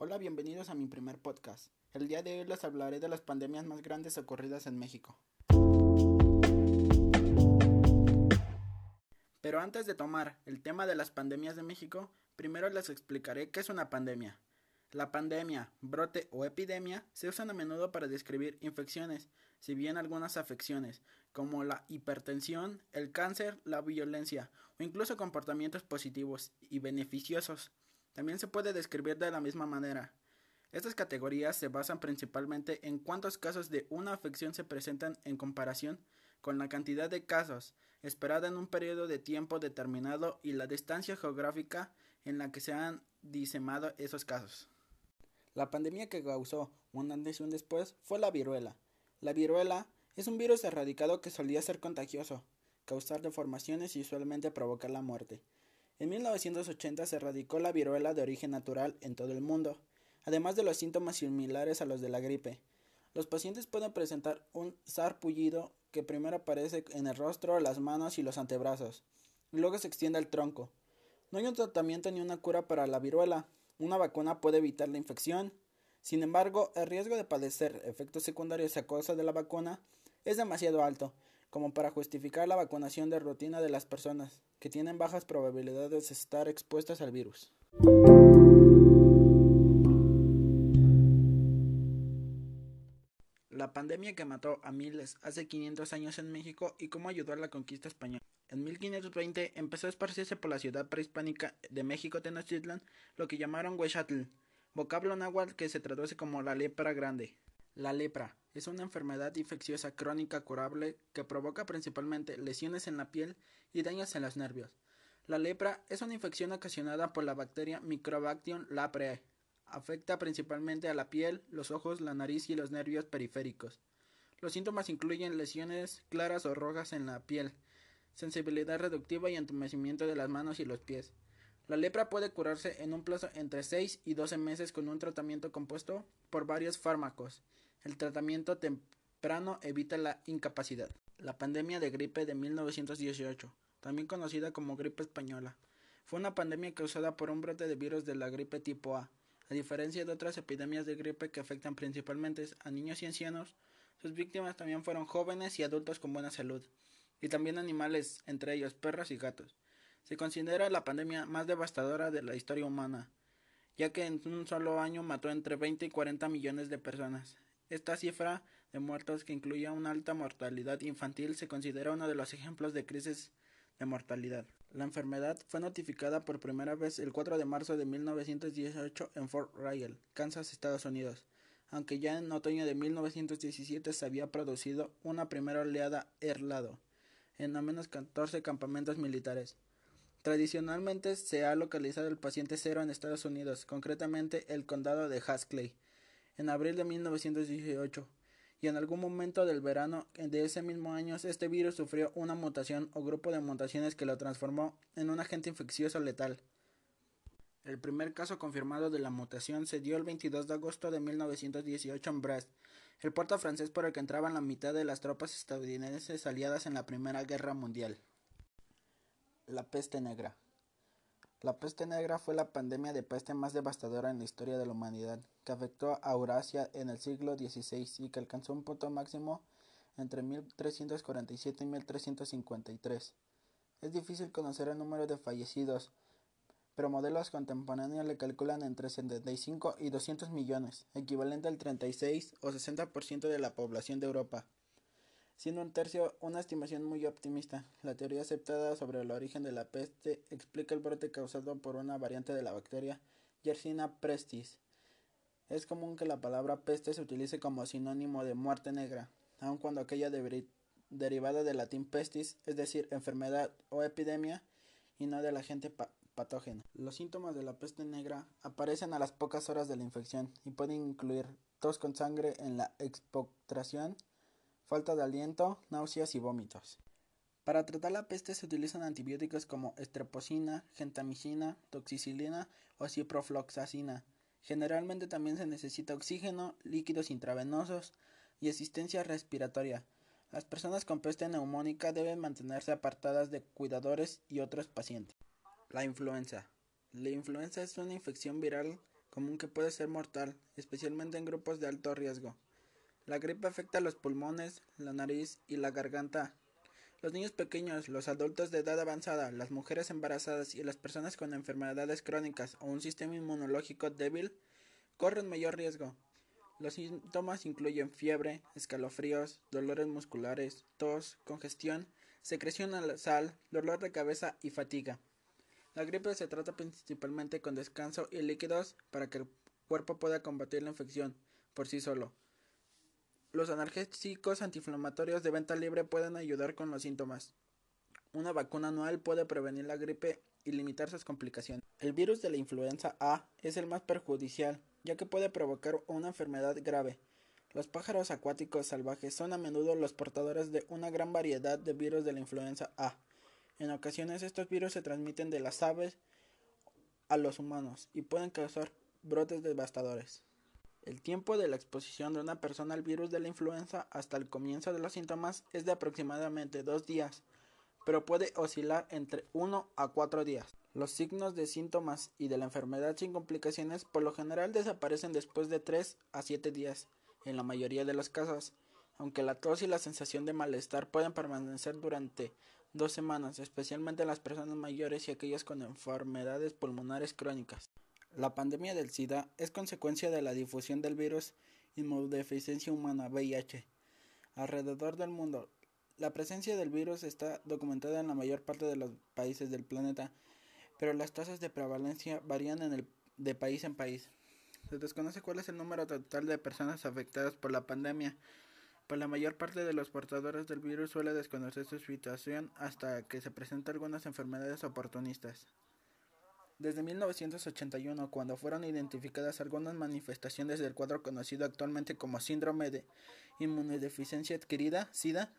Hola, bienvenidos a mi primer podcast. El día de hoy les hablaré de las pandemias más grandes ocurridas en México. Pero antes de tomar el tema de las pandemias de México, primero les explicaré qué es una pandemia. La pandemia, brote o epidemia se usan a menudo para describir infecciones, si bien algunas afecciones, como la hipertensión, el cáncer, la violencia o incluso comportamientos positivos y beneficiosos, también se puede describir de la misma manera. Estas categorías se basan principalmente en cuántos casos de una afección se presentan en comparación con la cantidad de casos esperada en un periodo de tiempo determinado y la distancia geográfica en la que se han disemado esos casos. La pandemia que causó un antes y un después fue la viruela. La viruela es un virus erradicado que solía ser contagioso, causar deformaciones y usualmente provocar la muerte. En 1980 se erradicó la viruela de origen natural en todo el mundo, además de los síntomas similares a los de la gripe. Los pacientes pueden presentar un sarpullido que primero aparece en el rostro, las manos y los antebrazos, y luego se extiende al tronco. No hay un tratamiento ni una cura para la viruela. Una vacuna puede evitar la infección. Sin embargo, el riesgo de padecer efectos secundarios a causa de la vacuna es demasiado alto como para justificar la vacunación de rutina de las personas que tienen bajas probabilidades de estar expuestas al virus. La pandemia que mató a miles hace 500 años en México y cómo ayudó a la conquista española. En 1520 empezó a esparcirse por la ciudad prehispánica de México Tenochtitlan lo que llamaron Huexatl, vocablo náhuatl que se traduce como la lepra grande. La lepra es una enfermedad infecciosa crónica curable que provoca principalmente lesiones en la piel y daños en los nervios. La lepra es una infección ocasionada por la bacteria Microbacterium leprae. Afecta principalmente a la piel, los ojos, la nariz y los nervios periféricos. Los síntomas incluyen lesiones claras o rojas en la piel, sensibilidad reductiva y entumecimiento de las manos y los pies. La lepra puede curarse en un plazo entre 6 y 12 meses con un tratamiento compuesto por varios fármacos el tratamiento temprano evita la incapacidad. La pandemia de gripe de 1918, también conocida como gripe española, fue una pandemia causada por un brote de virus de la gripe tipo A. A diferencia de otras epidemias de gripe que afectan principalmente a niños y ancianos, sus víctimas también fueron jóvenes y adultos con buena salud, y también animales, entre ellos perros y gatos. Se considera la pandemia más devastadora de la historia humana, ya que en un solo año mató entre 20 y 40 millones de personas. Esta cifra de muertos, que incluía una alta mortalidad infantil, se considera uno de los ejemplos de crisis de mortalidad. La enfermedad fue notificada por primera vez el 4 de marzo de 1918 en Fort Riley, Kansas, Estados Unidos, aunque ya en otoño de 1917 se había producido una primera oleada erlado en al menos 14 campamentos militares. Tradicionalmente se ha localizado el paciente cero en Estados Unidos, concretamente el condado de Haskell, en abril de 1918, y en algún momento del verano de ese mismo año este virus sufrió una mutación o grupo de mutaciones que lo transformó en un agente infeccioso letal. El primer caso confirmado de la mutación se dio el 22 de agosto de 1918 en Brest, el puerto francés por el que entraban la mitad de las tropas estadounidenses aliadas en la Primera Guerra Mundial. La peste negra. La peste negra fue la pandemia de peste más devastadora en la historia de la humanidad, que afectó a Eurasia en el siglo XVI y que alcanzó un punto máximo entre 1347 y 1353. Es difícil conocer el número de fallecidos, pero modelos contemporáneos le calculan entre 75 y 200 millones, equivalente al 36 o 60% de la población de Europa siendo un tercio una estimación muy optimista. La teoría aceptada sobre el origen de la peste explica el brote causado por una variante de la bacteria Yersinia pestis. Es común que la palabra peste se utilice como sinónimo de muerte negra, aun cuando aquella derivada del latín pestis, es decir, enfermedad o epidemia, y no del agente patógeno. Los síntomas de la peste negra aparecen a las pocas horas de la infección y pueden incluir tos con sangre en la expectoración, falta de aliento, náuseas y vómitos. Para tratar la peste se utilizan antibióticos como estrepocina, gentamicina, toxicilina o ciprofloxacina. Generalmente también se necesita oxígeno, líquidos intravenosos y asistencia respiratoria. Las personas con peste neumónica deben mantenerse apartadas de cuidadores y otros pacientes. La influenza. La influenza es una infección viral común que puede ser mortal, especialmente en grupos de alto riesgo. La gripe afecta los pulmones, la nariz y la garganta. Los niños pequeños, los adultos de edad avanzada, las mujeres embarazadas y las personas con enfermedades crónicas o un sistema inmunológico débil corren mayor riesgo. Los síntomas incluyen fiebre, escalofríos, dolores musculares, tos, congestión, secreción nasal, dolor de cabeza y fatiga. La gripe se trata principalmente con descanso y líquidos para que el cuerpo pueda combatir la infección por sí solo. Los analgésicos antiinflamatorios de venta libre pueden ayudar con los síntomas. Una vacuna anual puede prevenir la gripe y limitar sus complicaciones. El virus de la influenza A es el más perjudicial, ya que puede provocar una enfermedad grave. Los pájaros acuáticos salvajes son a menudo los portadores de una gran variedad de virus de la influenza A. En ocasiones estos virus se transmiten de las aves a los humanos y pueden causar brotes devastadores. El tiempo de la exposición de una persona al virus de la influenza hasta el comienzo de los síntomas es de aproximadamente dos días, pero puede oscilar entre 1 a 4 días. Los signos de síntomas y de la enfermedad sin complicaciones por lo general desaparecen después de 3 a 7 días, en la mayoría de los casos, aunque la tos y la sensación de malestar pueden permanecer durante dos semanas, especialmente en las personas mayores y aquellas con enfermedades pulmonares crónicas. La pandemia del SIDA es consecuencia de la difusión del virus inmunodeficiencia humana VIH alrededor del mundo. La presencia del virus está documentada en la mayor parte de los países del planeta pero las tasas de prevalencia varían de país en país. Se desconoce cuál es el número total de personas afectadas por la pandemia, pues la mayor parte de los portadores del virus suele desconocer su situación hasta que se presentan algunas enfermedades oportunistas. Desde 1981, cuando fueron identificadas algunas manifestaciones del cuadro conocido actualmente como síndrome de inmunodeficiencia adquirida, SIDA,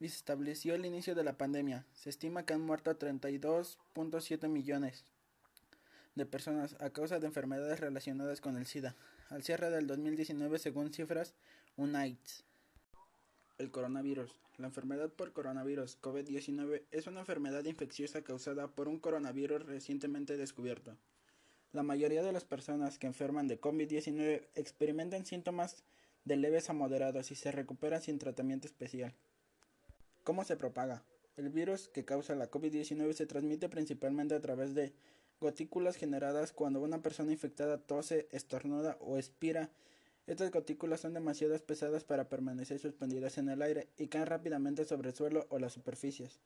y se estableció el inicio de la pandemia. Se estima que han muerto 32.7 millones de personas a causa de enfermedades relacionadas con el SIDA, al cierre del 2019 según cifras UNAIDS. El coronavirus. La enfermedad por coronavirus COVID-19 es una enfermedad infecciosa causada por un coronavirus recientemente descubierto. La mayoría de las personas que enferman de COVID-19 experimentan síntomas de leves a moderados y se recuperan sin tratamiento especial. ¿Cómo se propaga? El virus que causa la COVID-19 se transmite principalmente a través de gotículas generadas cuando una persona infectada tose, estornuda o expira. Estas gotículas son demasiado pesadas para permanecer suspendidas en el aire y caen rápidamente sobre el suelo o las superficies.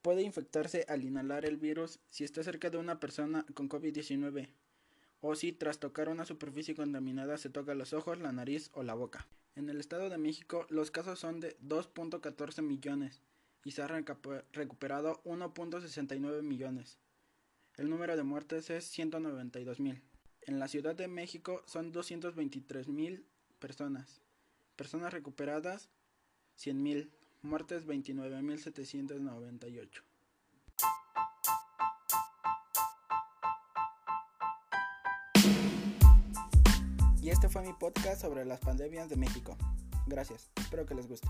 Puede infectarse al inhalar el virus si está cerca de una persona con COVID-19 o si tras tocar una superficie contaminada se toca los ojos, la nariz o la boca. En el Estado de México los casos son de 2.14 millones y se han recuperado 1.69 millones. El número de muertes es 192 mil. En la Ciudad de México son 223 mil personas. Personas recuperadas 100 mil. Muertes 29 mil 798. Y este fue mi podcast sobre las pandemias de México. Gracias, espero que les guste.